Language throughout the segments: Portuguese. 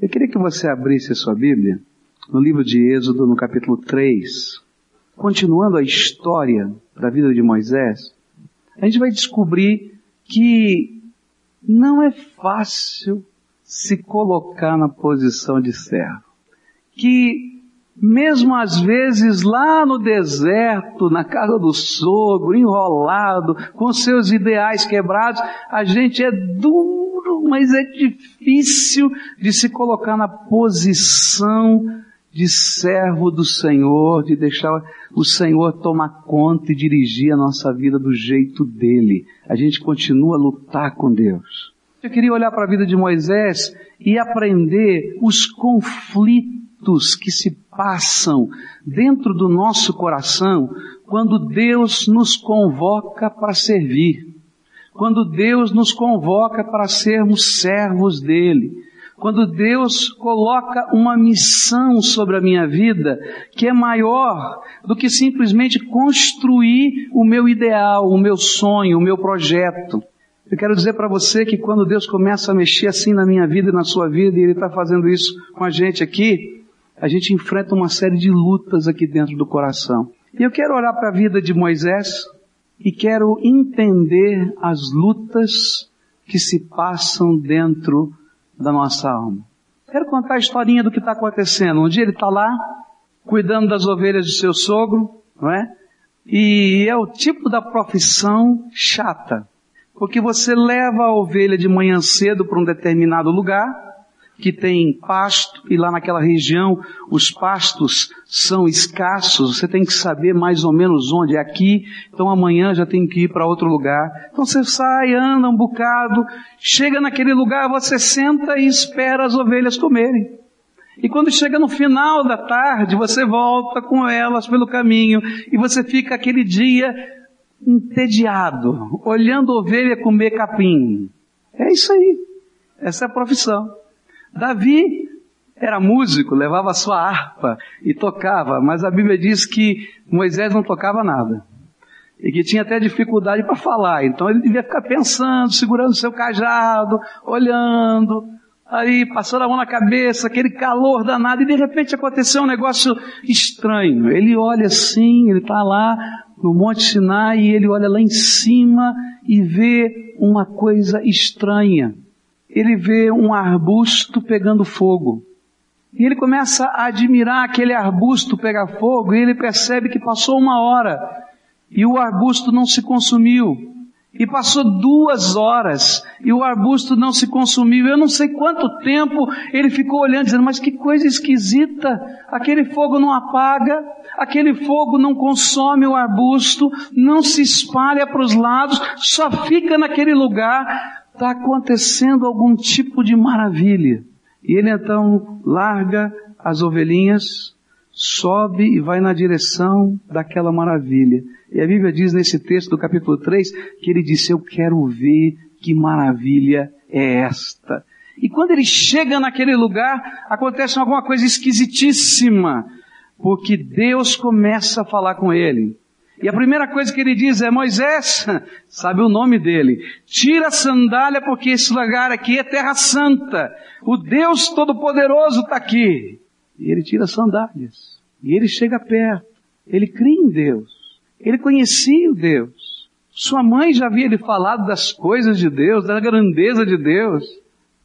Eu queria que você abrisse a sua Bíblia no livro de Êxodo, no capítulo 3. Continuando a história da vida de Moisés, a gente vai descobrir que não é fácil se colocar na posição de servo. Que mesmo às vezes lá no deserto, na casa do sogro, enrolado, com seus ideais quebrados, a gente é duro, mas é difícil de se colocar na posição de servo do Senhor, de deixar o Senhor tomar conta e dirigir a nossa vida do jeito dele. A gente continua a lutar com Deus. Eu queria olhar para a vida de Moisés e aprender os conflitos que se passam dentro do nosso coração quando Deus nos convoca para servir. Quando Deus nos convoca para sermos servos dele quando Deus coloca uma missão sobre a minha vida que é maior do que simplesmente construir o meu ideal, o meu sonho, o meu projeto. Eu quero dizer para você que quando Deus começa a mexer assim na minha vida e na sua vida, e Ele está fazendo isso com a gente aqui, a gente enfrenta uma série de lutas aqui dentro do coração. E eu quero olhar para a vida de Moisés e quero entender as lutas que se passam dentro da nossa alma. Quero contar a historinha do que está acontecendo. Um dia ele está lá, cuidando das ovelhas do seu sogro, não é? E é o tipo da profissão chata. Porque você leva a ovelha de manhã cedo para um determinado lugar, que tem pasto e lá naquela região os pastos são escassos, você tem que saber mais ou menos onde é aqui, então amanhã já tem que ir para outro lugar. Então você sai, anda um bocado, chega naquele lugar, você senta e espera as ovelhas comerem. E quando chega no final da tarde, você volta com elas pelo caminho e você fica aquele dia entediado, olhando ovelha comer capim. É isso aí. Essa é a profissão. Davi era músico, levava a sua harpa e tocava, mas a Bíblia diz que Moisés não tocava nada. E que tinha até dificuldade para falar. Então ele devia ficar pensando, segurando seu cajado, olhando, aí passando a mão na cabeça, aquele calor danado, e de repente aconteceu um negócio estranho. Ele olha assim, ele está lá no Monte Sinai, e ele olha lá em cima e vê uma coisa estranha ele vê um arbusto pegando fogo. E ele começa a admirar aquele arbusto pegar fogo e ele percebe que passou uma hora e o arbusto não se consumiu. E passou duas horas e o arbusto não se consumiu. Eu não sei quanto tempo ele ficou olhando, dizendo, mas que coisa esquisita. Aquele fogo não apaga, aquele fogo não consome o arbusto, não se espalha para os lados, só fica naquele lugar está acontecendo algum tipo de maravilha. E ele então larga as ovelhinhas, sobe e vai na direção daquela maravilha. E a Bíblia diz nesse texto do capítulo 3 que ele disse, eu quero ver que maravilha é esta. E quando ele chega naquele lugar, acontece alguma coisa esquisitíssima, porque Deus começa a falar com ele. E a primeira coisa que ele diz é, Moisés, sabe o nome dele, tira a sandália porque esse lugar aqui é terra santa. O Deus Todo-Poderoso está aqui. E ele tira as sandálias. E ele chega perto. Ele crê em Deus. Ele conhecia o Deus. Sua mãe já havia lhe falado das coisas de Deus, da grandeza de Deus.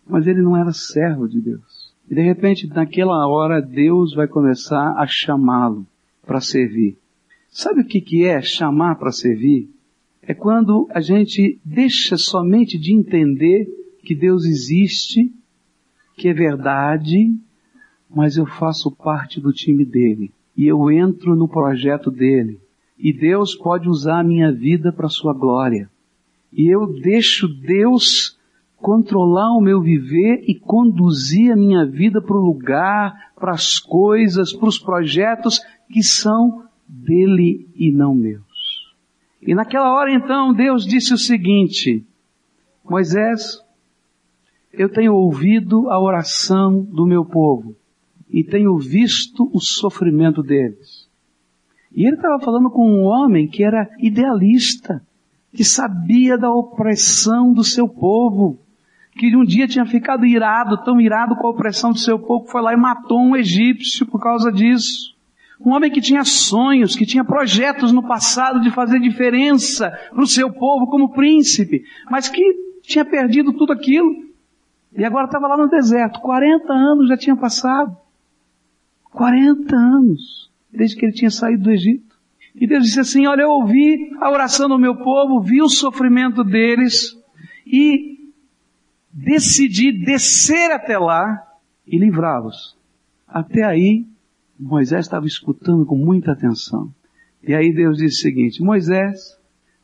Mas ele não era servo de Deus. E de repente, naquela hora, Deus vai começar a chamá-lo para servir. Sabe o que, que é chamar para servir? É quando a gente deixa somente de entender que Deus existe, que é verdade, mas eu faço parte do time dele. E eu entro no projeto dele. E Deus pode usar a minha vida para sua glória. E eu deixo Deus controlar o meu viver e conduzir a minha vida para o lugar, para as coisas, para os projetos que são dele e não meus. E naquela hora então Deus disse o seguinte, Moisés, eu tenho ouvido a oração do meu povo e tenho visto o sofrimento deles. E ele estava falando com um homem que era idealista, que sabia da opressão do seu povo, que um dia tinha ficado irado, tão irado com a opressão do seu povo, foi lá e matou um egípcio por causa disso. Um homem que tinha sonhos, que tinha projetos no passado de fazer diferença para o seu povo como príncipe, mas que tinha perdido tudo aquilo. E agora estava lá no deserto. 40 anos já tinha passado. 40 anos. Desde que ele tinha saído do Egito. E Deus disse assim, olha, eu ouvi a oração do meu povo, vi o sofrimento deles e decidi descer até lá e livrá-los. Até aí, Moisés estava escutando com muita atenção. E aí Deus disse o seguinte, Moisés,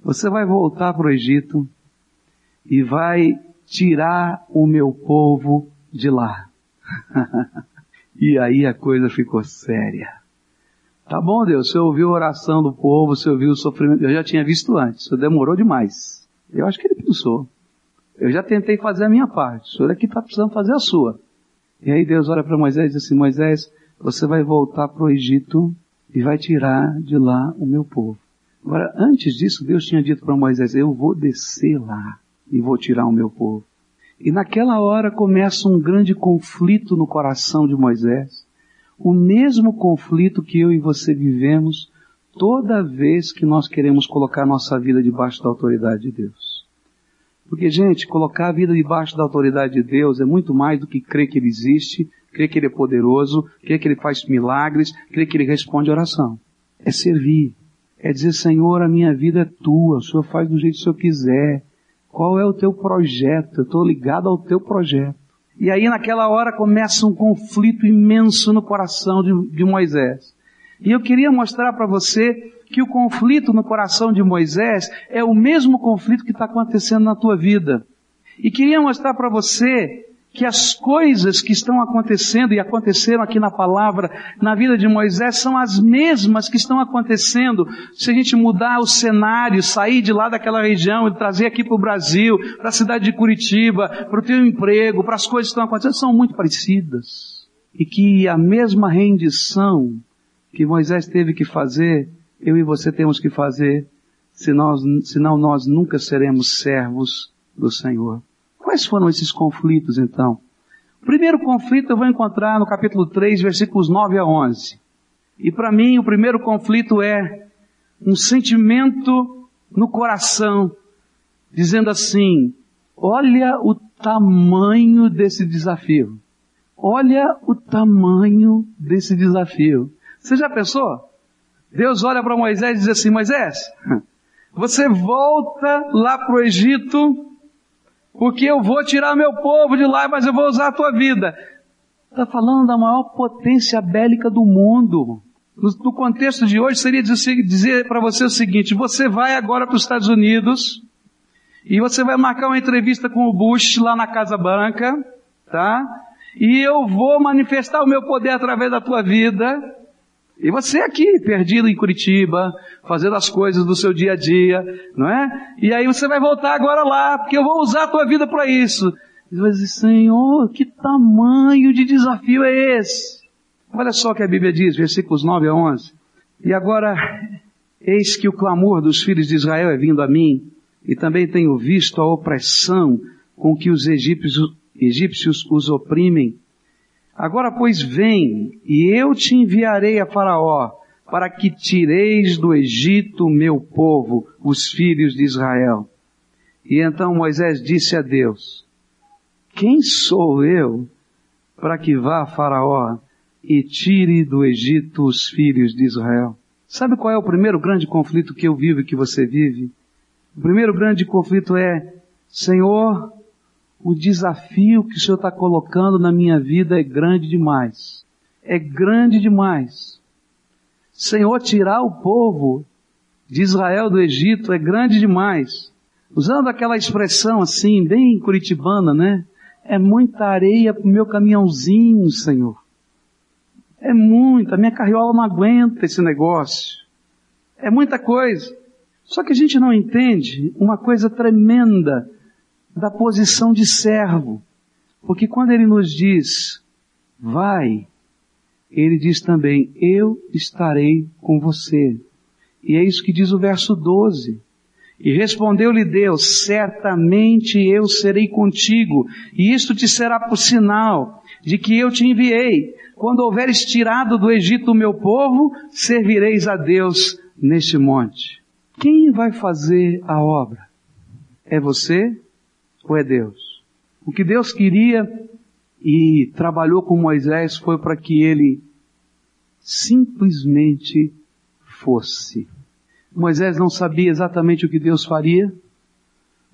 você vai voltar para o Egito e vai tirar o meu povo de lá. e aí a coisa ficou séria. Tá bom, Deus, você ouviu a oração do povo, você ouviu o sofrimento, eu já tinha visto antes, isso demorou demais. Eu acho que ele pensou. Eu já tentei fazer a minha parte. O senhor aqui está precisando fazer a sua. E aí Deus olha para Moisés e diz assim, Moisés, você vai voltar para o Egito e vai tirar de lá o meu povo. Agora, antes disso, Deus tinha dito para Moisés, eu vou descer lá e vou tirar o meu povo. E naquela hora começa um grande conflito no coração de Moisés. O mesmo conflito que eu e você vivemos toda vez que nós queremos colocar nossa vida debaixo da autoridade de Deus. Porque, gente, colocar a vida debaixo da autoridade de Deus é muito mais do que crer que Ele existe, crer que Ele é poderoso, crer que Ele faz milagres, crer que Ele responde oração. É servir. É dizer, Senhor, a minha vida é tua, o Senhor faz do jeito que o Senhor quiser. Qual é o teu projeto? Eu estou ligado ao teu projeto. E aí naquela hora começa um conflito imenso no coração de, de Moisés. E eu queria mostrar para você que o conflito no coração de Moisés é o mesmo conflito que está acontecendo na tua vida. E queria mostrar para você que as coisas que estão acontecendo e aconteceram aqui na palavra, na vida de Moisés, são as mesmas que estão acontecendo se a gente mudar o cenário, sair de lá daquela região e trazer aqui para o Brasil, para a cidade de Curitiba, para o teu emprego, para as coisas que estão acontecendo, são muito parecidas. E que a mesma rendição que Moisés teve que fazer eu e você temos que fazer, senão, senão nós nunca seremos servos do Senhor. Quais foram esses conflitos então? O primeiro conflito eu vou encontrar no capítulo 3, versículos 9 a 11. E para mim o primeiro conflito é um sentimento no coração, dizendo assim, olha o tamanho desse desafio. Olha o tamanho desse desafio. Você já pensou? Deus olha para Moisés e diz assim, Moisés, você volta lá para o Egito, porque eu vou tirar meu povo de lá, mas eu vou usar a tua vida. Está falando da maior potência bélica do mundo. No, no contexto de hoje seria dizer, dizer para você o seguinte, você vai agora para os Estados Unidos, e você vai marcar uma entrevista com o Bush lá na Casa Branca, tá? E eu vou manifestar o meu poder através da tua vida, e você aqui, perdido em Curitiba, fazendo as coisas do seu dia a dia, não é? E aí você vai voltar agora lá, porque eu vou usar a tua vida para isso. E vai dizer, Senhor, que tamanho de desafio é esse? Olha só o que a Bíblia diz, versículos 9 a 11. E agora, eis que o clamor dos filhos de Israel é vindo a mim, e também tenho visto a opressão com que os egípcios, egípcios os oprimem, Agora, pois, vem, e eu te enviarei a Faraó, para que tireis do Egito meu povo, os filhos de Israel. E então Moisés disse a Deus, quem sou eu para que vá a Faraó e tire do Egito os filhos de Israel? Sabe qual é o primeiro grande conflito que eu vivo e que você vive? O primeiro grande conflito é, Senhor, o desafio que o Senhor está colocando na minha vida é grande demais. É grande demais. Senhor, tirar o povo de Israel do Egito é grande demais. Usando aquela expressão assim, bem curitibana, né? É muita areia pro meu caminhãozinho, Senhor. É muita, minha carriola não aguenta esse negócio. É muita coisa. Só que a gente não entende uma coisa tremenda da posição de servo. Porque quando ele nos diz, vai, ele diz também, eu estarei com você. E é isso que diz o verso 12. E respondeu-lhe Deus, certamente eu serei contigo, e isto te será por sinal de que eu te enviei. Quando houveres tirado do Egito o meu povo, servireis a Deus neste monte. Quem vai fazer a obra? É você ou é Deus? O que Deus queria e trabalhou com Moisés foi para que ele simplesmente fosse. Moisés não sabia exatamente o que Deus faria.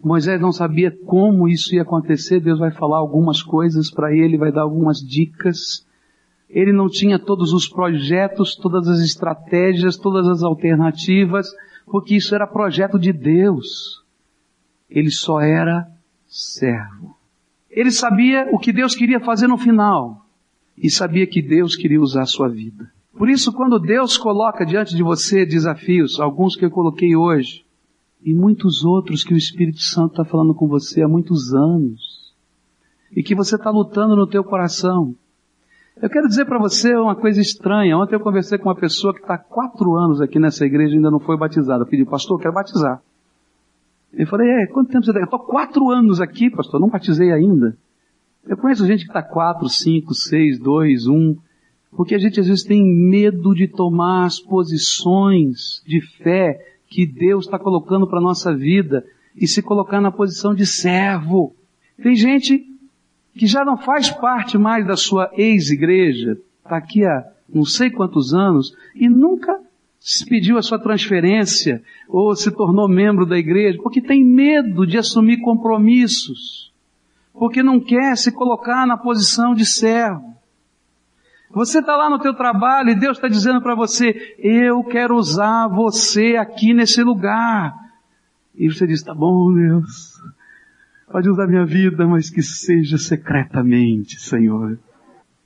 Moisés não sabia como isso ia acontecer. Deus vai falar algumas coisas para ele, vai dar algumas dicas. Ele não tinha todos os projetos, todas as estratégias, todas as alternativas, porque isso era projeto de Deus. Ele só era servo. Ele sabia o que Deus queria fazer no final e sabia que Deus queria usar a sua vida. Por isso, quando Deus coloca diante de você desafios, alguns que eu coloquei hoje, e muitos outros que o Espírito Santo está falando com você há muitos anos, e que você está lutando no teu coração. Eu quero dizer para você uma coisa estranha. Ontem eu conversei com uma pessoa que está há quatro anos aqui nessa igreja e ainda não foi batizada. Eu pedi, pastor, eu quero batizar. Eu falei, é, quanto tempo você está? Eu estou quatro anos aqui, pastor, não batizei ainda. Eu conheço gente que está quatro, cinco, seis, dois, um. Porque a gente às vezes tem medo de tomar as posições de fé que Deus está colocando para a nossa vida e se colocar na posição de servo. Tem gente que já não faz parte mais da sua ex-igreja, está aqui há não sei quantos anos e nunca se pediu a sua transferência ou se tornou membro da igreja, porque tem medo de assumir compromissos, porque não quer se colocar na posição de servo. Você está lá no teu trabalho e Deus está dizendo para você, eu quero usar você aqui nesse lugar. E você diz, tá bom Deus, pode usar minha vida, mas que seja secretamente, Senhor.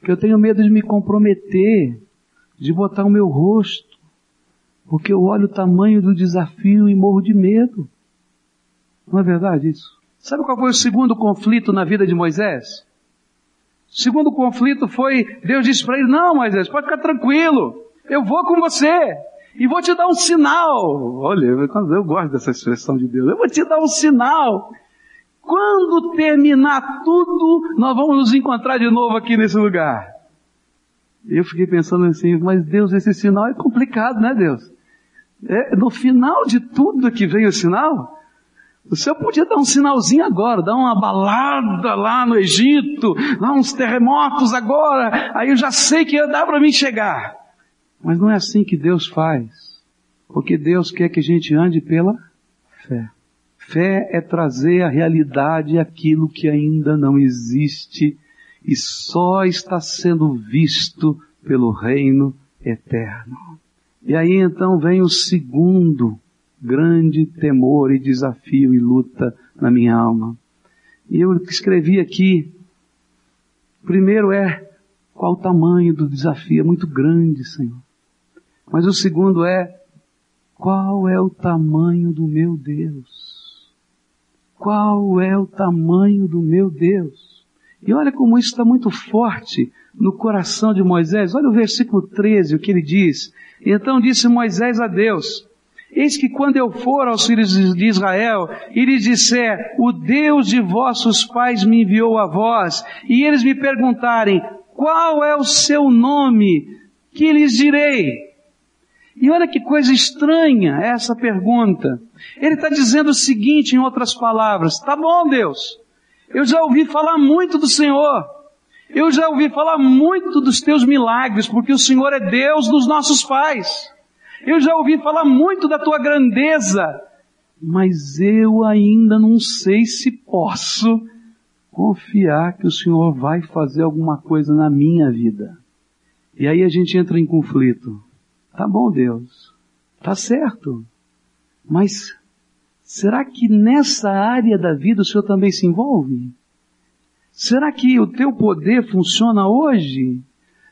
Que eu tenho medo de me comprometer, de botar o meu rosto, porque eu olho o tamanho do desafio e morro de medo. Não é verdade isso? Sabe qual foi o segundo conflito na vida de Moisés? segundo conflito foi, Deus disse para ele, não Moisés, pode ficar tranquilo, eu vou com você, e vou te dar um sinal. Olha, eu gosto dessa expressão de Deus, eu vou te dar um sinal. Quando terminar tudo, nós vamos nos encontrar de novo aqui nesse lugar. Eu fiquei pensando assim, mas Deus, esse sinal é complicado, né Deus? É, no final de tudo que vem o sinal, o Senhor podia dar um sinalzinho agora, dar uma balada lá no Egito, lá uns terremotos agora, aí eu já sei que ia dar para mim chegar. Mas não é assim que Deus faz. Porque Deus quer que a gente ande pela fé. Fé é trazer à realidade aquilo que ainda não existe e só está sendo visto pelo reino eterno. E aí então vem o segundo grande temor e desafio e luta na minha alma. E eu escrevi aqui, primeiro é, qual o tamanho do desafio? É muito grande, Senhor. Mas o segundo é, qual é o tamanho do meu Deus? Qual é o tamanho do meu Deus? E olha como isso está muito forte no coração de Moisés. Olha o versículo 13, o que ele diz. Então disse Moisés a Deus, Eis que quando eu for aos filhos de Israel e lhes disser, o Deus de vossos pais me enviou a vós, e eles me perguntarem, qual é o seu nome? Que lhes direi? E olha que coisa estranha essa pergunta. Ele está dizendo o seguinte, em outras palavras, tá bom Deus, eu já ouvi falar muito do Senhor, eu já ouvi falar muito dos teus milagres, porque o Senhor é Deus dos nossos pais. Eu já ouvi falar muito da tua grandeza, mas eu ainda não sei se posso confiar que o Senhor vai fazer alguma coisa na minha vida. E aí a gente entra em conflito. Tá bom, Deus. Tá certo. Mas será que nessa área da vida o Senhor também se envolve? Será que o teu poder funciona hoje?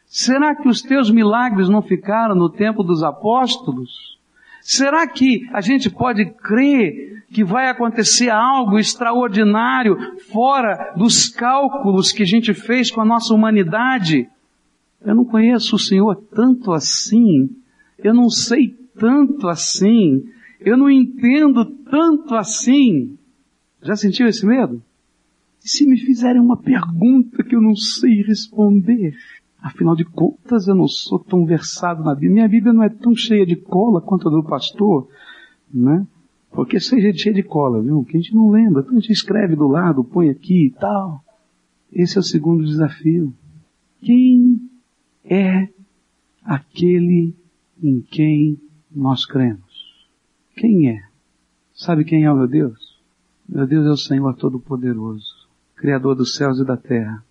Será que os teus milagres não ficaram no tempo dos apóstolos? Será que a gente pode crer que vai acontecer algo extraordinário fora dos cálculos que a gente fez com a nossa humanidade? Eu não conheço o Senhor tanto assim, eu não sei tanto assim, Eu não entendo tanto assim. Já sentiu esse medo? Se me fizerem uma pergunta que eu não sei responder? Afinal de contas, eu não sou tão versado na Bíblia. Minha Bíblia não é tão cheia de cola quanto a do pastor, né? Porque seja cheia de cola, viu? Que a gente não lembra. Então a gente escreve do lado, põe aqui e tal. Esse é o segundo desafio. Quem é aquele em quem nós cremos? Quem é? Sabe quem é o meu Deus? Meu Deus é o Senhor Todo-Poderoso, Criador dos céus e da terra,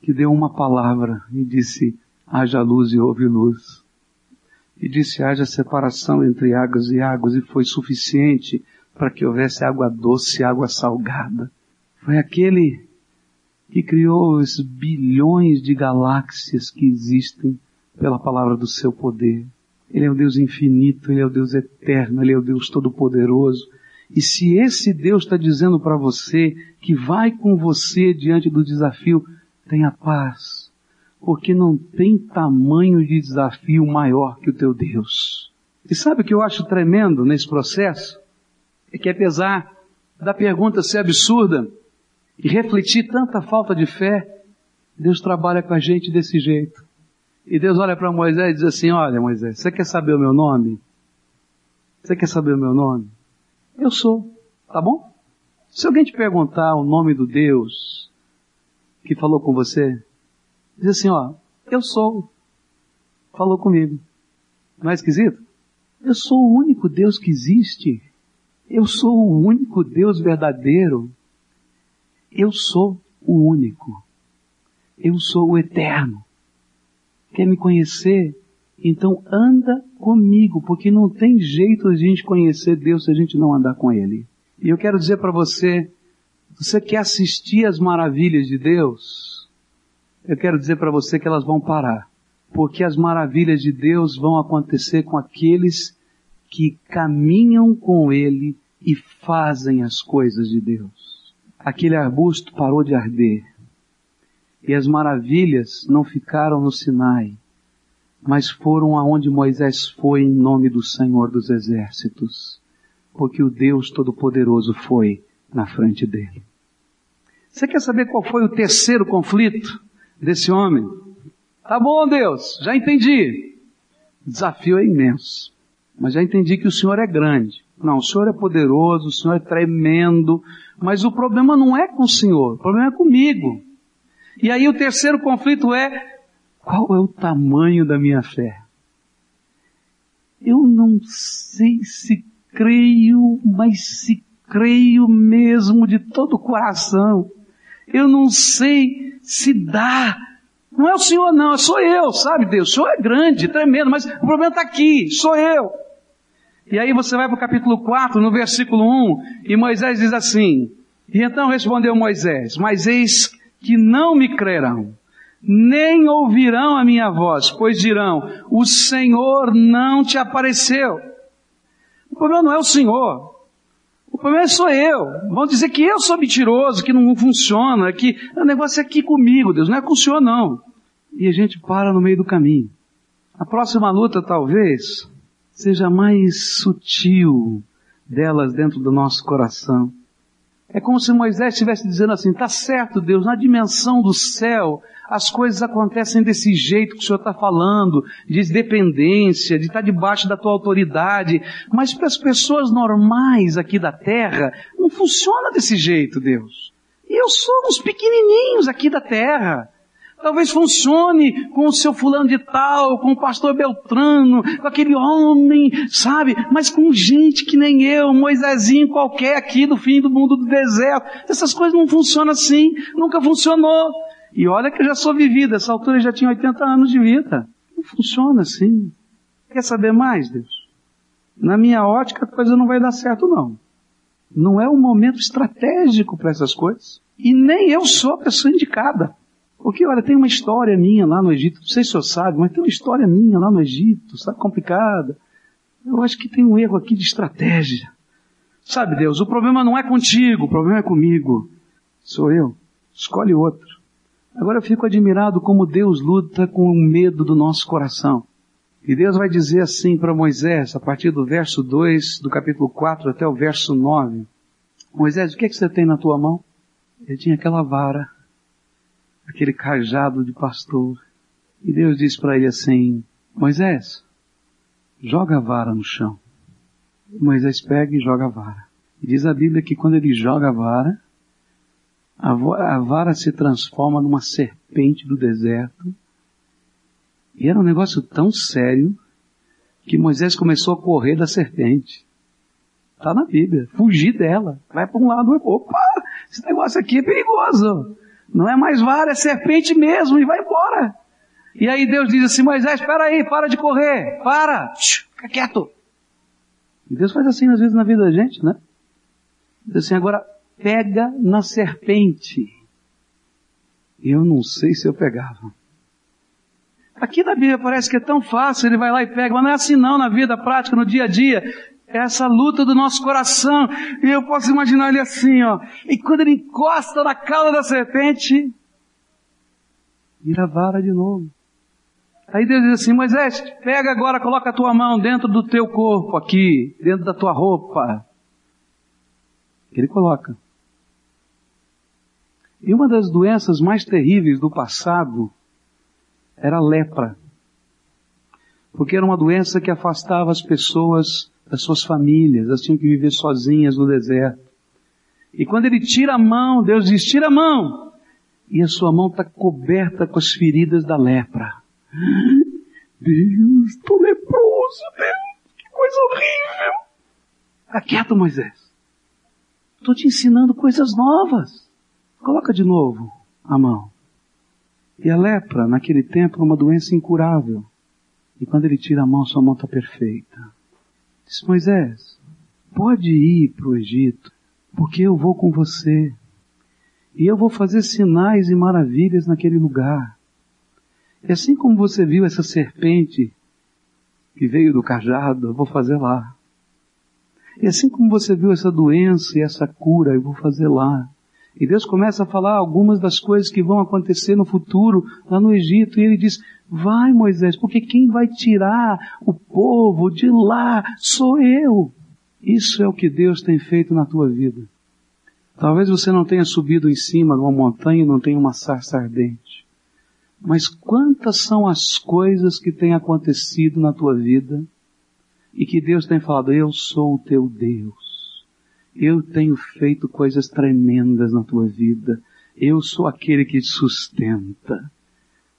que deu uma palavra e disse, haja luz e houve luz. E disse, haja separação entre águas e águas, e foi suficiente para que houvesse água doce e água salgada. Foi aquele que criou esses bilhões de galáxias que existem pela palavra do seu poder. Ele é o Deus infinito, Ele é o Deus eterno, Ele é o Deus todo-poderoso. E se esse Deus está dizendo para você que vai com você diante do desafio, tenha paz, porque não tem tamanho de desafio maior que o teu Deus. E sabe o que eu acho tremendo nesse processo? É que apesar da pergunta ser absurda, e refletir tanta falta de fé, Deus trabalha com a gente desse jeito. E Deus olha para Moisés e diz assim, olha Moisés, você quer saber o meu nome? Você quer saber o meu nome? Eu sou, tá bom? Se alguém te perguntar o nome do Deus que falou com você, diz assim, ó, eu sou, falou comigo. Não é esquisito? Eu sou o único Deus que existe. Eu sou o único Deus verdadeiro. Eu sou o único. Eu sou o eterno. Quer me conhecer? Então anda comigo, porque não tem jeito de a gente conhecer Deus se a gente não andar com Ele. E eu quero dizer para você, você quer assistir às maravilhas de Deus? Eu quero dizer para você que elas vão parar. Porque as maravilhas de Deus vão acontecer com aqueles que caminham com Ele e fazem as coisas de Deus aquele arbusto parou de arder. E as maravilhas não ficaram no Sinai, mas foram aonde Moisés foi em nome do Senhor dos Exércitos, porque o Deus Todo-Poderoso foi na frente dele. Você quer saber qual foi o terceiro conflito desse homem? Tá bom, Deus, já entendi. O desafio é imenso, mas já entendi que o Senhor é grande. Não, o Senhor é poderoso, o Senhor é tremendo, mas o problema não é com o Senhor, o problema é comigo. E aí o terceiro conflito é, qual é o tamanho da minha fé? Eu não sei se creio, mas se creio mesmo de todo o coração. Eu não sei se dá. Não é o Senhor não, sou eu, sabe Deus? O Senhor é grande, tremendo, mas o problema está aqui, sou eu. E aí você vai para o capítulo 4, no versículo 1, e Moisés diz assim, e então respondeu Moisés, mas eis que não me crerão, nem ouvirão a minha voz, pois dirão, o Senhor não te apareceu. O problema não é o Senhor, o problema sou eu. Vão dizer que eu sou mentiroso, que não funciona, que o negócio é aqui comigo, Deus, não é com o Senhor não. E a gente para no meio do caminho. A próxima luta talvez seja mais sutil delas dentro do nosso coração. É como se Moisés estivesse dizendo assim, tá certo Deus, na dimensão do céu, as coisas acontecem desse jeito que o Senhor está falando, de dependência, de estar debaixo da tua autoridade, mas para as pessoas normais aqui da terra, não funciona desse jeito, Deus. E eu somos pequenininhos aqui da terra. Talvez funcione com o seu fulano de tal, com o pastor Beltrano, com aquele homem, sabe? Mas com gente que nem eu, Moisésinho qualquer aqui do fim do mundo do deserto. Essas coisas não funcionam assim, nunca funcionou. E olha que eu já sou vivido, essa altura eu já tinha 80 anos de vida. Não funciona assim. Quer saber mais, Deus? Na minha ótica a coisa não vai dar certo não. Não é um momento estratégico para essas coisas. E nem eu sou a pessoa indicada. Porque, olha, tem uma história minha lá no Egito, não sei se o senhor sabe, mas tem uma história minha lá no Egito, sabe, complicada. Eu acho que tem um erro aqui de estratégia. Sabe, Deus, o problema não é contigo, o problema é comigo. Sou eu. Escolhe outro. Agora eu fico admirado como Deus luta com o medo do nosso coração. E Deus vai dizer assim para Moisés, a partir do verso 2 do capítulo 4 até o verso 9. Moisés, o que, é que você tem na tua mão? Ele tinha aquela vara, aquele cajado de pastor. E Deus disse para ele assim, Moisés, joga a vara no chão. E Moisés pega e joga a vara. E diz a Bíblia que quando ele joga a vara, a vara se transforma numa serpente do deserto e era um negócio tão sério que Moisés começou a correr da serpente. Está na Bíblia. Fugir dela. Vai para um lado, opa, esse negócio aqui é perigoso. Não é mais vara, é serpente mesmo, e vai embora. E aí Deus diz assim, Moisés, espera aí, para de correr, para, fica quieto. E Deus faz assim às vezes na vida da gente, né? Diz assim, agora pega na serpente. Eu não sei se eu pegava. Aqui na Bíblia parece que é tão fácil, ele vai lá e pega, mas não é assim não na vida prática, no dia a dia. É essa luta do nosso coração. E eu posso imaginar ele assim, ó. E quando ele encosta na cauda da serpente, vira vara de novo. Aí Deus diz assim, Moisés, pega agora, coloca a tua mão dentro do teu corpo aqui, dentro da tua roupa. Ele coloca. E uma das doenças mais terríveis do passado era a lepra. Porque era uma doença que afastava as pessoas das suas famílias, elas tinham que viver sozinhas no deserto. E quando ele tira a mão, Deus diz, tira a mão! E a sua mão está coberta com as feridas da lepra. Deus, estou leproso, Deus, que coisa horrível! Fica quieto, Moisés. Estou te ensinando coisas novas. Coloca de novo a mão. E a lepra, naquele tempo, era uma doença incurável. E quando ele tira a mão, sua mão está perfeita. Diz Moisés, pode ir para o Egito, porque eu vou com você. E eu vou fazer sinais e maravilhas naquele lugar. E assim como você viu essa serpente que veio do cajado, eu vou fazer lá. E assim como você viu essa doença e essa cura, eu vou fazer lá. E Deus começa a falar algumas das coisas que vão acontecer no futuro lá no Egito. E ele diz, vai Moisés, porque quem vai tirar o povo de lá sou eu. Isso é o que Deus tem feito na tua vida. Talvez você não tenha subido em cima de uma montanha e não tenha uma sarça ardente. Mas quantas são as coisas que têm acontecido na tua vida e que Deus tem falado, eu sou o teu Deus. Eu tenho feito coisas tremendas na tua vida. Eu sou aquele que te sustenta.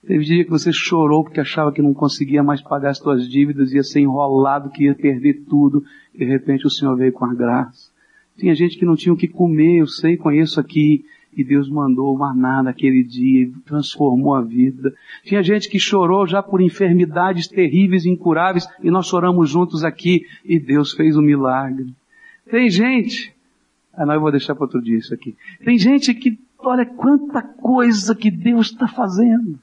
Teve dia que você chorou porque achava que não conseguia mais pagar as tuas dívidas, ia ser enrolado, que ia perder tudo. De repente o Senhor veio com a graça. Tinha gente que não tinha o que comer, eu sei, conheço aqui. E Deus mandou o maná naquele dia e transformou a vida. Tinha gente que chorou já por enfermidades terríveis incuráveis e nós choramos juntos aqui e Deus fez um milagre. Tem gente, ah não, eu vou deixar para outro dia isso aqui. Tem gente que, olha quanta coisa que Deus está fazendo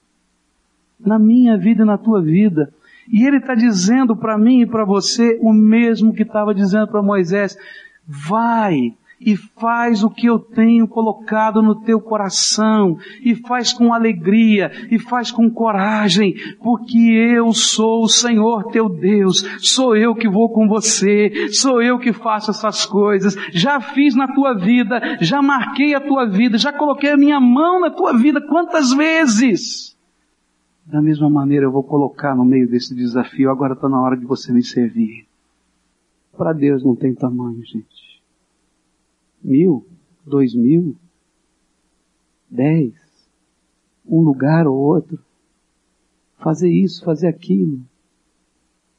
na minha vida e na tua vida. E Ele está dizendo para mim e para você o mesmo que estava dizendo para Moisés. Vai, e faz o que eu tenho colocado no teu coração, e faz com alegria, e faz com coragem, porque eu sou o Senhor teu Deus, sou eu que vou com você, sou eu que faço essas coisas, já fiz na tua vida, já marquei a tua vida, já coloquei a minha mão na tua vida, quantas vezes? Da mesma maneira eu vou colocar no meio desse desafio, agora está na hora de você me servir. Para Deus não tem tamanho, gente mil, dois mil, dez, um lugar ou outro, fazer isso, fazer aquilo.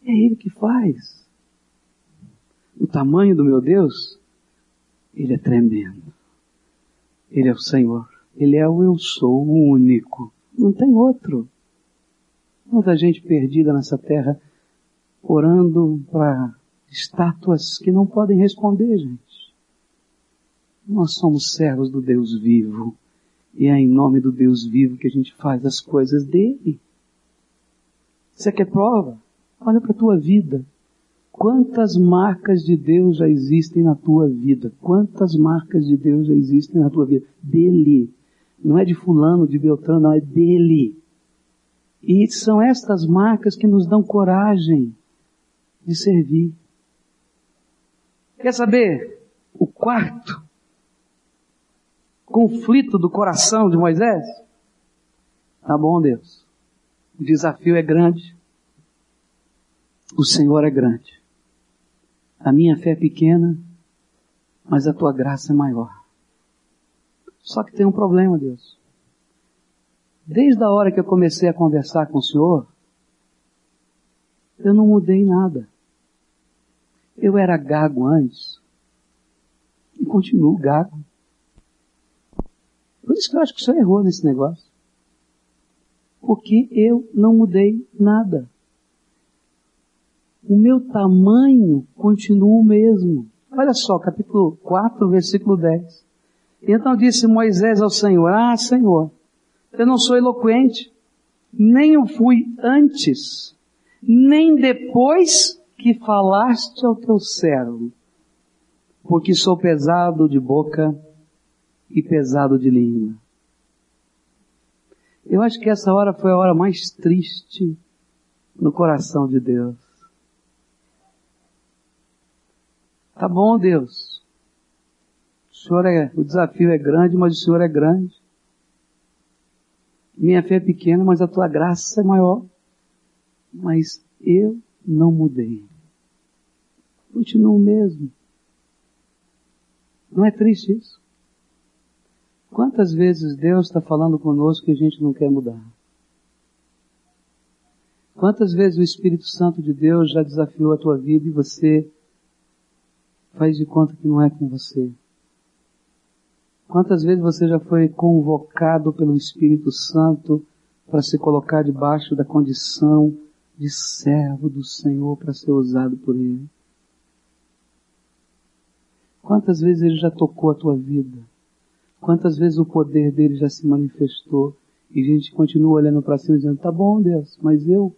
É Ele que faz. O tamanho do meu Deus, Ele é tremendo. Ele é o Senhor. Ele é o eu sou, o único. Não tem outro. Muita gente perdida nessa terra, orando para estátuas que não podem responder, gente. Nós somos servos do Deus vivo. E é em nome do Deus vivo que a gente faz as coisas dele. Você quer prova? Olha para a tua vida. Quantas marcas de Deus já existem na tua vida? Quantas marcas de Deus já existem na tua vida? Dele. Não é de fulano, de Beltrano, não, é dele. E são estas marcas que nos dão coragem de servir. Quer saber o quarto conflito do coração de Moisés? Tá bom, Deus. O desafio é grande. O Senhor é grande. A minha fé é pequena, mas a tua graça é maior. Só que tem um problema, Deus. Desde a hora que eu comecei a conversar com o Senhor, eu não mudei nada. Eu era gago antes e continuo gago. Por isso que eu acho que o Senhor errou nesse negócio. Porque eu não mudei nada. O meu tamanho continua o mesmo. Olha só, capítulo 4, versículo 10. Então disse Moisés ao Senhor, ah Senhor, eu não sou eloquente, nem eu fui antes, nem depois que falaste ao teu servo, porque sou pesado de boca e pesado de língua. Eu acho que essa hora foi a hora mais triste no coração de Deus. Tá bom, Deus. O Senhor é, o desafio é grande, mas o Senhor é grande. Minha fé é pequena, mas a tua graça é maior. Mas eu não mudei. Continuo mesmo. Não é triste isso? Quantas vezes Deus está falando conosco que a gente não quer mudar? Quantas vezes o Espírito Santo de Deus já desafiou a tua vida e você faz de conta que não é com você? Quantas vezes você já foi convocado pelo Espírito Santo para se colocar debaixo da condição de servo do Senhor para ser usado por Ele? Quantas vezes Ele já tocou a tua vida? Quantas vezes o poder dele já se manifestou e a gente continua olhando para cima dizendo, tá bom Deus, mas eu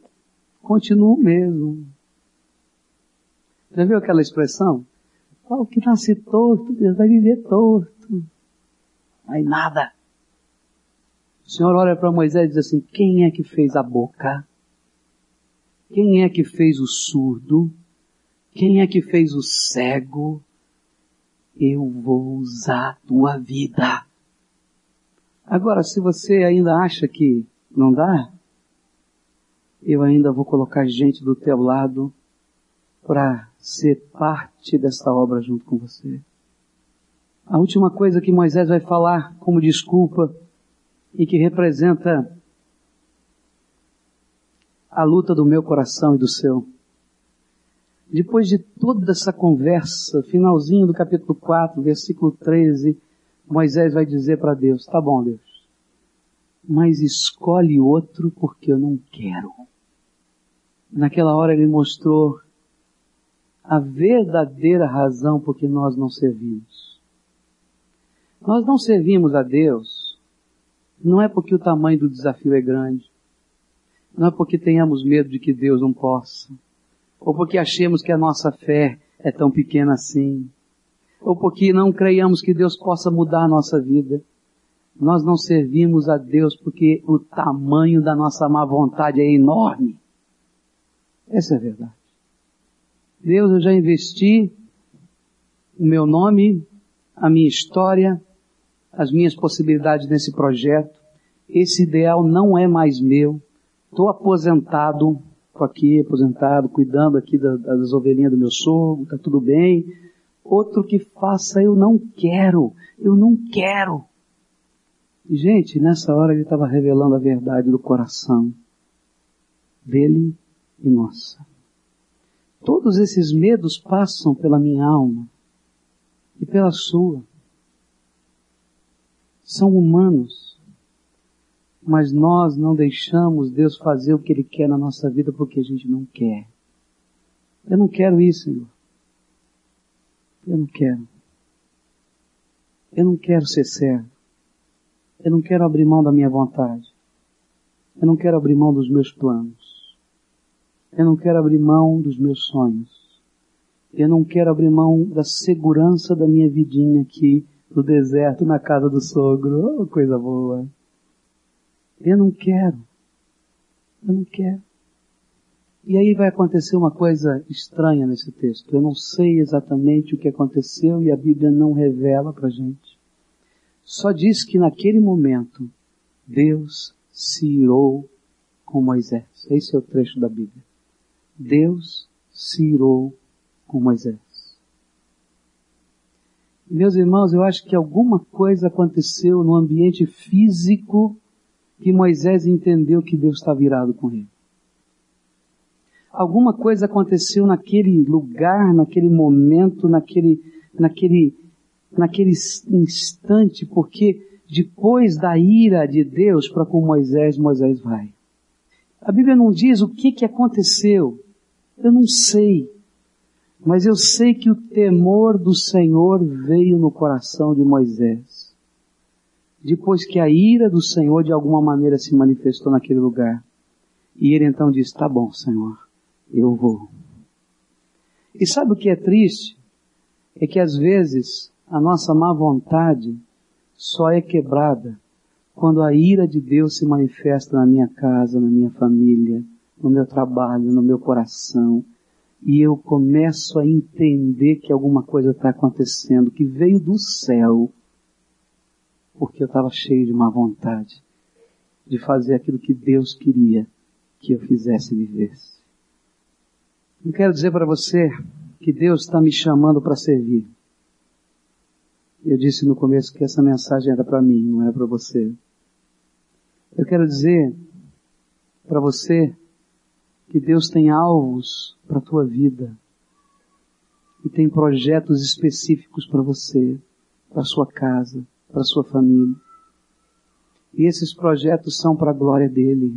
continuo mesmo. Já viu aquela expressão? O que nasce torto, Deus vai viver torto. Aí nada. O Senhor olha para Moisés e diz assim, quem é que fez a boca? Quem é que fez o surdo? Quem é que fez o cego? Eu vou usar tua vida. Agora, se você ainda acha que não dá, eu ainda vou colocar gente do teu lado para ser parte dessa obra junto com você. A última coisa que Moisés vai falar como desculpa e que representa a luta do meu coração e do seu. Depois de toda essa conversa, finalzinho do capítulo 4, versículo 13, Moisés vai dizer para Deus, tá bom Deus, mas escolhe outro porque eu não quero. Naquela hora ele mostrou a verdadeira razão por que nós não servimos. Nós não servimos a Deus, não é porque o tamanho do desafio é grande, não é porque tenhamos medo de que Deus não possa, ou porque achemos que a nossa fé é tão pequena assim, ou porque não creiamos que Deus possa mudar a nossa vida. Nós não servimos a Deus porque o tamanho da nossa má vontade é enorme. Essa é a verdade. Deus, eu já investi o meu nome, a minha história, as minhas possibilidades nesse projeto. Esse ideal não é mais meu. Estou aposentado, aqui aposentado, cuidando aqui das, das ovelhinhas do meu sogro, está tudo bem. Outro que faça, eu não quero, eu não quero. E, gente, nessa hora ele estava revelando a verdade do coração dele e nossa. Todos esses medos passam pela minha alma e pela sua são humanos. Mas nós não deixamos Deus fazer o que Ele quer na nossa vida porque a gente não quer. Eu não quero isso, Senhor. Eu não quero. Eu não quero ser servo. Eu não quero abrir mão da minha vontade. Eu não quero abrir mão dos meus planos. Eu não quero abrir mão dos meus sonhos. Eu não quero abrir mão da segurança da minha vidinha aqui no deserto, na casa do sogro. Oh, coisa boa. Eu não quero. Eu não quero. E aí vai acontecer uma coisa estranha nesse texto. Eu não sei exatamente o que aconteceu e a Bíblia não revela pra gente. Só diz que naquele momento Deus se irou com Moisés. Esse é o trecho da Bíblia. Deus se irou com Moisés. Meus irmãos, eu acho que alguma coisa aconteceu no ambiente físico que Moisés entendeu que Deus está virado com ele. Alguma coisa aconteceu naquele lugar, naquele momento, naquele, naquele, naquele instante, porque depois da ira de Deus para com Moisés, Moisés vai. A Bíblia não diz o que que aconteceu. Eu não sei. Mas eu sei que o temor do Senhor veio no coração de Moisés. Depois que a ira do Senhor de alguma maneira se manifestou naquele lugar. E ele então disse, tá bom, Senhor, eu vou. E sabe o que é triste? É que às vezes a nossa má vontade só é quebrada quando a ira de Deus se manifesta na minha casa, na minha família, no meu trabalho, no meu coração, e eu começo a entender que alguma coisa está acontecendo, que veio do céu, porque eu estava cheio de má vontade de fazer aquilo que Deus queria que eu fizesse e vivesse. Eu quero dizer para você que Deus está me chamando para servir. Eu disse no começo que essa mensagem era para mim, não era para você. Eu quero dizer para você que Deus tem alvos para a tua vida e tem projetos específicos para você, para sua casa, para sua família. E esses projetos são para a glória dele.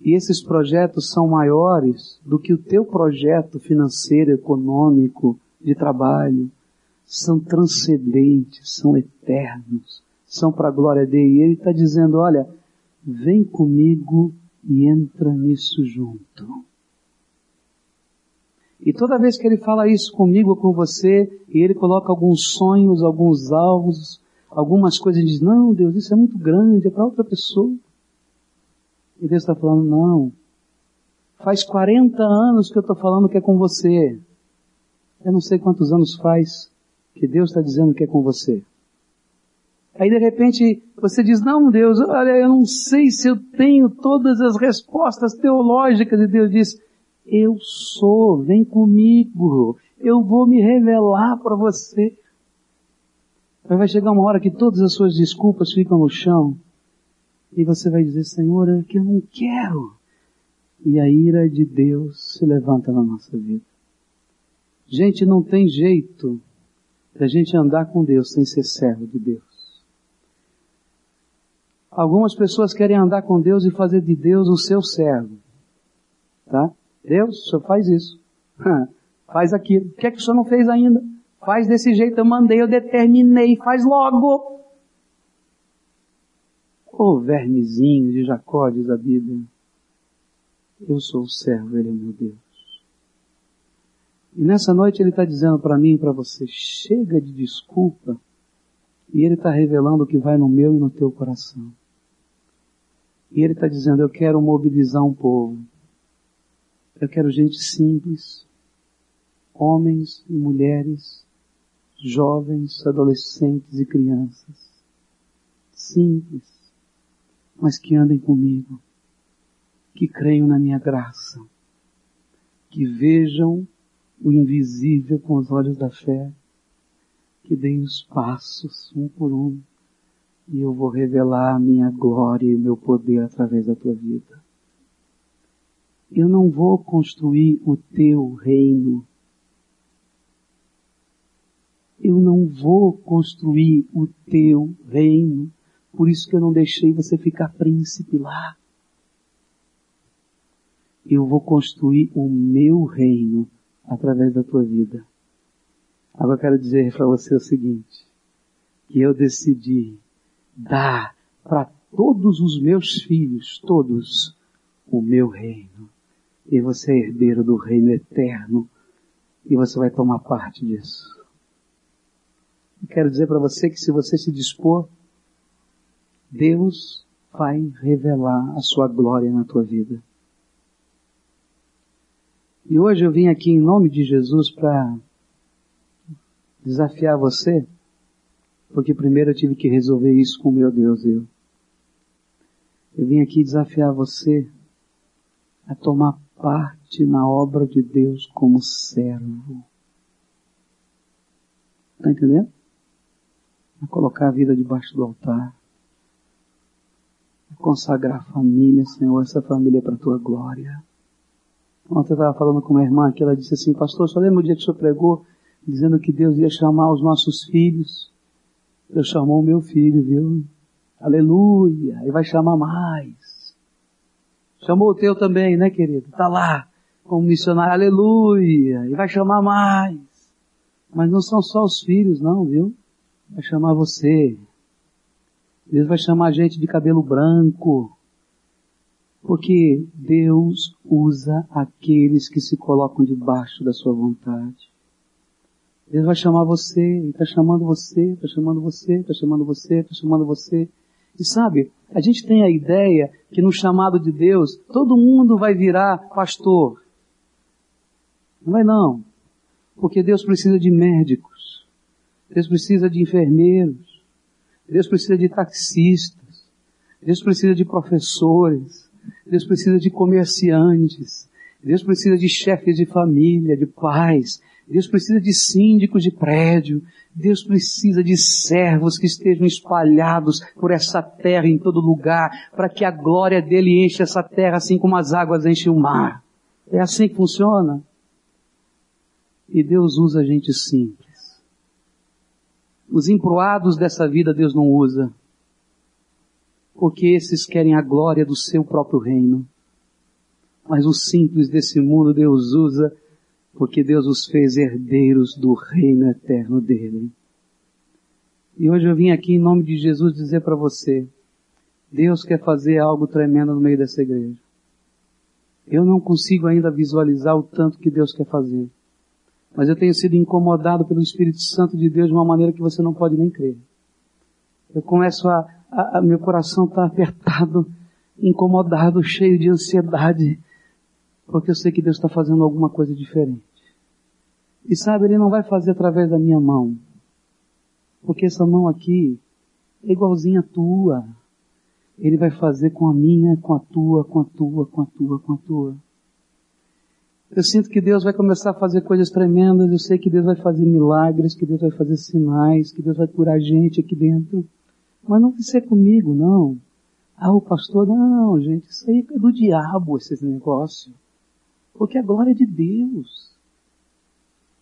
E esses projetos são maiores do que o teu projeto financeiro, econômico, de trabalho, são transcendentes, são eternos, são para a glória dele. E ele está dizendo, olha, vem comigo e entra nisso junto. E toda vez que ele fala isso comigo ou com você, e ele coloca alguns sonhos, alguns alvos, algumas coisas, e diz, não, Deus, isso é muito grande, é para outra pessoa. E Deus está falando, não. Faz 40 anos que eu estou falando que é com você. Eu não sei quantos anos faz que Deus está dizendo que é com você. Aí de repente você diz, não Deus, olha, eu não sei se eu tenho todas as respostas teológicas e Deus diz, eu sou, vem comigo, eu vou me revelar para você. Aí vai chegar uma hora que todas as suas desculpas ficam no chão e você vai dizer, Senhor, é que eu não quero. E a ira de Deus se levanta na nossa vida. Gente, não tem jeito da gente andar com Deus sem ser servo de Deus. Algumas pessoas querem andar com Deus e fazer de Deus o seu servo. Tá? Deus, o senhor faz isso. faz aquilo. O que é que o senhor não fez ainda? Faz desse jeito, eu mandei, eu determinei, faz logo. Ô oh, vermezinho de Jacó, diz a Bíblia. Eu sou o servo, ele é meu Deus. E nessa noite ele está dizendo para mim e para você, chega de desculpa. E ele está revelando o que vai no meu e no teu coração. E ele está dizendo, eu quero mobilizar um povo. Eu quero gente simples, homens e mulheres, jovens, adolescentes e crianças. Simples, mas que andem comigo, que creiam na minha graça, que vejam o invisível com os olhos da fé, que deem os passos um por um, e eu vou revelar a minha glória e o meu poder através da tua vida. Eu não vou construir o teu reino. Eu não vou construir o teu reino. Por isso que eu não deixei você ficar príncipe lá. Eu vou construir o meu reino através da tua vida. Agora eu quero dizer para você o seguinte, que eu decidi dar para todos os meus filhos, todos, o meu reino. E você é herdeiro do reino eterno e você vai tomar parte disso. Eu quero dizer para você que se você se dispor, Deus vai revelar a sua glória na tua vida. E hoje eu vim aqui em nome de Jesus para desafiar você, porque primeiro eu tive que resolver isso com meu Deus, eu. Eu vim aqui desafiar você a tomar parte na obra de Deus como servo. Está entendendo? A colocar a vida debaixo do altar. A consagrar a família, Senhor, essa família é para a tua glória. Ontem eu estava falando com uma irmã que ela disse assim, pastor, só lembra o dia que o senhor pregou, dizendo que Deus ia chamar os nossos filhos. Deus chamou o meu filho, viu? Aleluia! E vai chamar mais. Chamou o teu também, né, querido? Tá lá, como missionário, aleluia! E vai chamar mais. Mas não são só os filhos, não, viu? Vai chamar você. Deus vai chamar gente de cabelo branco. Porque Deus usa aqueles que se colocam debaixo da sua vontade. Deus vai chamar você, está chamando você, está chamando você, está chamando você, está chamando você. E sabe, a gente tem a ideia que no chamado de Deus, todo mundo vai virar pastor. Não vai não. Porque Deus precisa de médicos. Deus precisa de enfermeiros. Deus precisa de taxistas. Deus precisa de professores. Deus precisa de comerciantes. Deus precisa de chefes de família, de pais. Deus precisa de síndicos de prédio. Deus precisa de servos que estejam espalhados por essa terra em todo lugar, para que a glória dele enche essa terra assim como as águas enchem o mar. É assim que funciona. E Deus usa gente simples. Os emproados dessa vida Deus não usa porque esses querem a glória do seu próprio reino. Mas os simples desse mundo Deus usa porque Deus os fez herdeiros do reino eterno dele. E hoje eu vim aqui em nome de Jesus dizer para você, Deus quer fazer algo tremendo no meio dessa igreja. Eu não consigo ainda visualizar o tanto que Deus quer fazer. Mas eu tenho sido incomodado pelo Espírito Santo de Deus de uma maneira que você não pode nem crer. Eu começo a, a, a meu coração está apertado, incomodado, cheio de ansiedade, porque eu sei que Deus está fazendo alguma coisa diferente. E sabe, Ele não vai fazer através da minha mão, porque essa mão aqui é igualzinha a tua. Ele vai fazer com a minha, com a tua, com a tua, com a tua, com a tua. Eu sinto que Deus vai começar a fazer coisas tremendas, eu sei que Deus vai fazer milagres, que Deus vai fazer sinais, que Deus vai curar gente aqui dentro. Mas não vai ser comigo, não. Ah, o pastor, não, gente, isso aí é do diabo, esses negócios. Porque a glória é de Deus.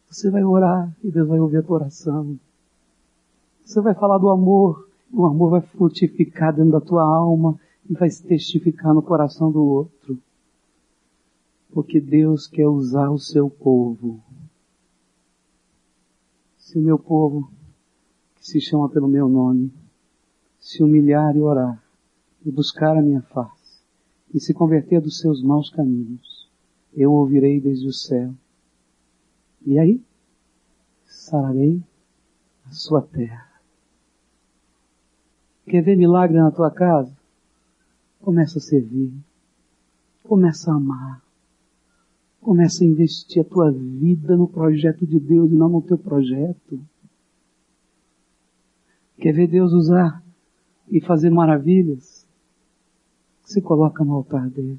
Você vai orar e Deus vai ouvir a tua oração. Você vai falar do amor, o amor vai frutificar dentro da tua alma e vai se testificar no coração do outro. Porque Deus quer usar o seu povo. Se o meu povo, que se chama pelo meu nome, se humilhar e orar, e buscar a minha face, e se converter dos seus maus caminhos, eu ouvirei desde o céu. E aí, sararei a sua terra. Quer ver milagre na tua casa? Começa a servir. Começa a amar. Começa a investir a tua vida no projeto de Deus e não no teu projeto. Quer ver Deus usar e fazer maravilhas, se coloca no altar dele.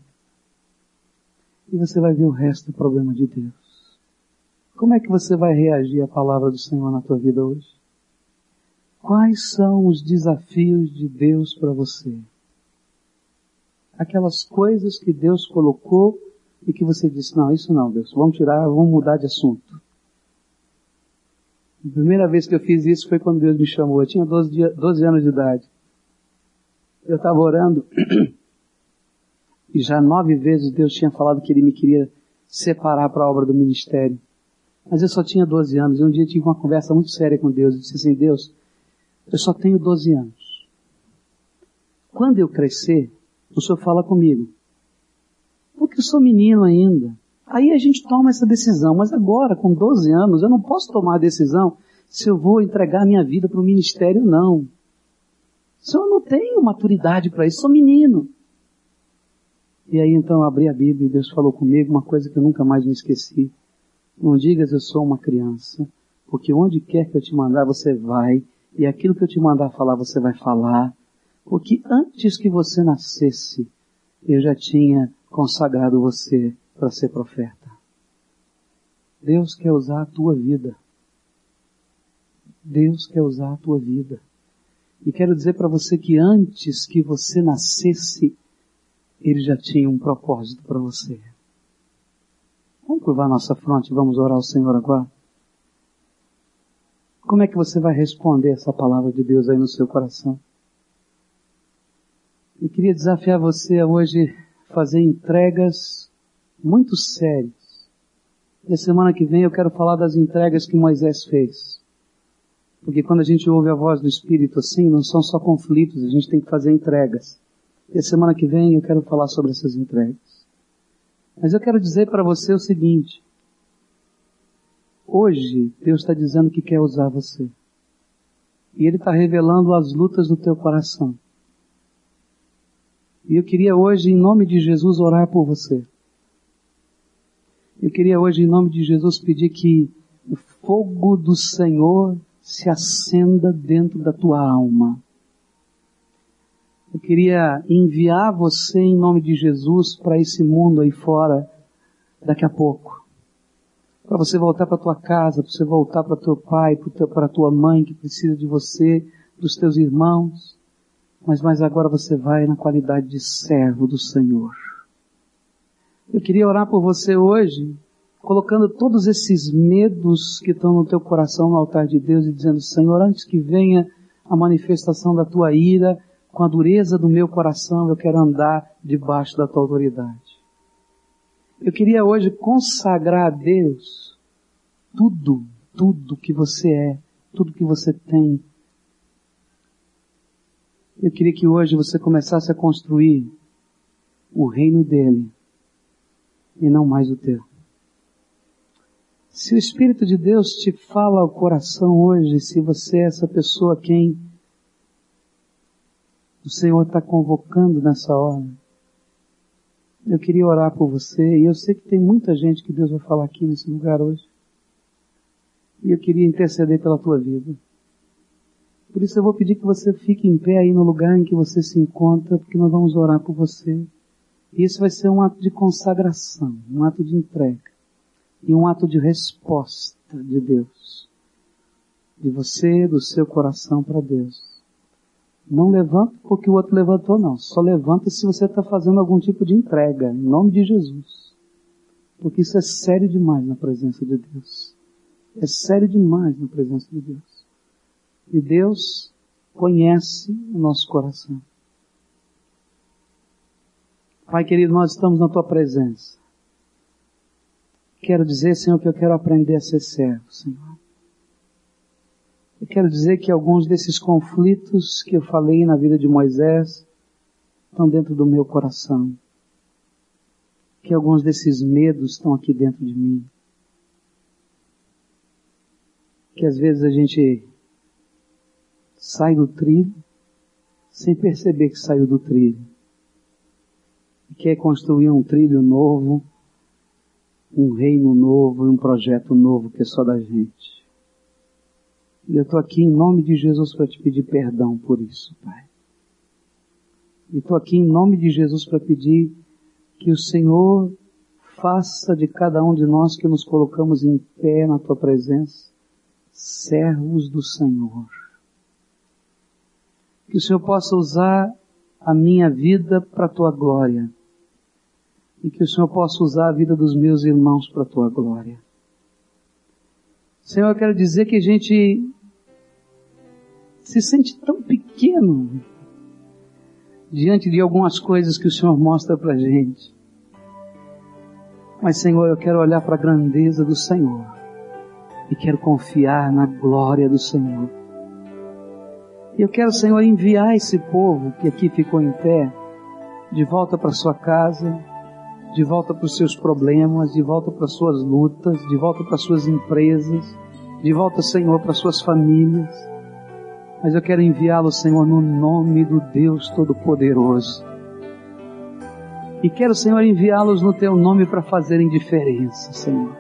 E você vai ver o resto do problema de Deus. Como é que você vai reagir à palavra do Senhor na tua vida hoje? Quais são os desafios de Deus para você? Aquelas coisas que Deus colocou e que você disse, não, isso não, Deus, vamos tirar, vamos mudar de assunto. A primeira vez que eu fiz isso foi quando Deus me chamou. Eu tinha 12, dia, 12 anos de idade eu estava orando e já nove vezes Deus tinha falado que Ele me queria separar para a obra do ministério. Mas eu só tinha 12 anos e um dia tive uma conversa muito séria com Deus. Eu disse assim, Deus, eu só tenho 12 anos. Quando eu crescer, o Senhor fala comigo. Porque eu sou menino ainda. Aí a gente toma essa decisão, mas agora, com 12 anos, eu não posso tomar a decisão se eu vou entregar minha vida para o ministério, não. Senhor, eu não tenho maturidade para isso, sou menino. E aí então eu abri a Bíblia e Deus falou comigo uma coisa que eu nunca mais me esqueci. Não digas eu sou uma criança, porque onde quer que eu te mandar você vai, e aquilo que eu te mandar falar você vai falar, porque antes que você nascesse, eu já tinha consagrado você para ser profeta. Deus quer usar a tua vida. Deus quer usar a tua vida. E quero dizer para você que antes que você nascesse, Ele já tinha um propósito para você. Vamos curvar nossa fronte, vamos orar ao Senhor agora. Como é que você vai responder essa palavra de Deus aí no seu coração? Eu queria desafiar você a hoje fazer entregas muito sérias. E a semana que vem eu quero falar das entregas que Moisés fez. Porque quando a gente ouve a voz do Espírito assim, não são só conflitos, a gente tem que fazer entregas. E a semana que vem eu quero falar sobre essas entregas. Mas eu quero dizer para você o seguinte. Hoje Deus está dizendo que quer usar você. E Ele está revelando as lutas do teu coração. E eu queria hoje, em nome de Jesus, orar por você. Eu queria hoje, em nome de Jesus, pedir que o fogo do Senhor se acenda dentro da tua alma. Eu queria enviar você em nome de Jesus para esse mundo aí fora daqui a pouco. Para você voltar para tua casa, para você voltar para teu pai, para tua mãe que precisa de você, dos teus irmãos. Mas mais agora você vai na qualidade de servo do Senhor. Eu queria orar por você hoje, colocando todos esses medos que estão no teu coração no altar de Deus e dizendo, Senhor, antes que venha a manifestação da tua ira, com a dureza do meu coração, eu quero andar debaixo da tua autoridade. Eu queria hoje consagrar a Deus tudo, tudo que você é, tudo que você tem. Eu queria que hoje você começasse a construir o reino dele e não mais o teu. Se o Espírito de Deus te fala ao coração hoje, se você é essa pessoa quem o Senhor está convocando nessa hora, eu queria orar por você e eu sei que tem muita gente que Deus vai falar aqui nesse lugar hoje. E eu queria interceder pela tua vida. Por isso eu vou pedir que você fique em pé aí no lugar em que você se encontra, porque nós vamos orar por você. E isso vai ser um ato de consagração, um ato de entrega e um ato de resposta de Deus. De você, do seu coração para Deus. Não levanta porque o outro levantou, não. Só levanta se você está fazendo algum tipo de entrega, em nome de Jesus. Porque isso é sério demais na presença de Deus. É sério demais na presença de Deus. E Deus conhece o nosso coração. Pai querido, nós estamos na tua presença. Quero dizer, Senhor, que eu quero aprender a ser servo, Senhor. Eu quero dizer que alguns desses conflitos que eu falei na vida de Moisés estão dentro do meu coração. Que alguns desses medos estão aqui dentro de mim. Que às vezes a gente sai do trilho sem perceber que saiu do trilho. E quer construir um trilho novo um reino novo e um projeto novo que é só da gente. E eu estou aqui em nome de Jesus para te pedir perdão por isso, Pai. E estou aqui em nome de Jesus para pedir que o Senhor faça de cada um de nós que nos colocamos em pé na tua presença, servos do Senhor. Que o Senhor possa usar a minha vida para a tua glória e que o Senhor possa usar a vida dos meus irmãos para a tua glória. Senhor, eu quero dizer que a gente se sente tão pequeno diante de algumas coisas que o Senhor mostra para gente. Mas, Senhor, eu quero olhar para a grandeza do Senhor e quero confiar na glória do Senhor. E eu quero, Senhor, enviar esse povo que aqui ficou em pé de volta para sua casa, de volta para os seus problemas, de volta para as suas lutas, de volta para as suas empresas, de volta, Senhor, para as suas famílias. Mas eu quero enviá-los, Senhor, no nome do Deus Todo-Poderoso. E quero, Senhor, enviá-los no Teu nome para fazerem diferença, Senhor.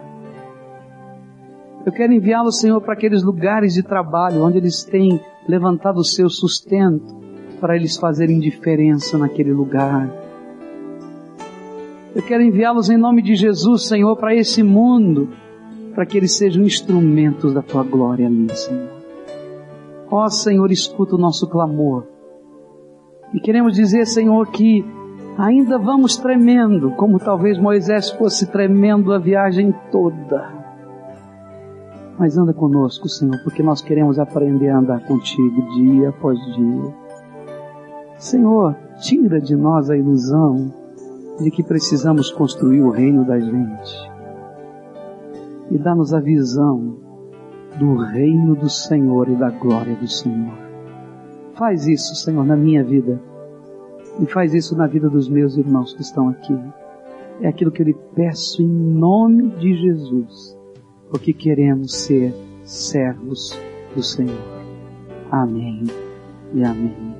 Eu quero enviá-los, Senhor, para aqueles lugares de trabalho onde eles têm levantado o seu sustento, para eles fazerem diferença naquele lugar. Eu quero enviá-los em nome de Jesus, Senhor, para esse mundo, para que eles sejam instrumentos da Tua glória ali, Senhor. Ó Senhor, escuta o nosso clamor. E queremos dizer, Senhor, que ainda vamos tremendo, como talvez Moisés fosse tremendo a viagem toda. Mas anda conosco, Senhor, porque nós queremos aprender a andar contigo dia após dia. Senhor, tira de nós a ilusão de que precisamos construir o reino da gente. E dá-nos a visão do reino do Senhor e da glória do Senhor. Faz isso, Senhor, na minha vida. E faz isso na vida dos meus irmãos que estão aqui. É aquilo que eu lhe peço em nome de Jesus, porque queremos ser servos do Senhor. Amém e amém.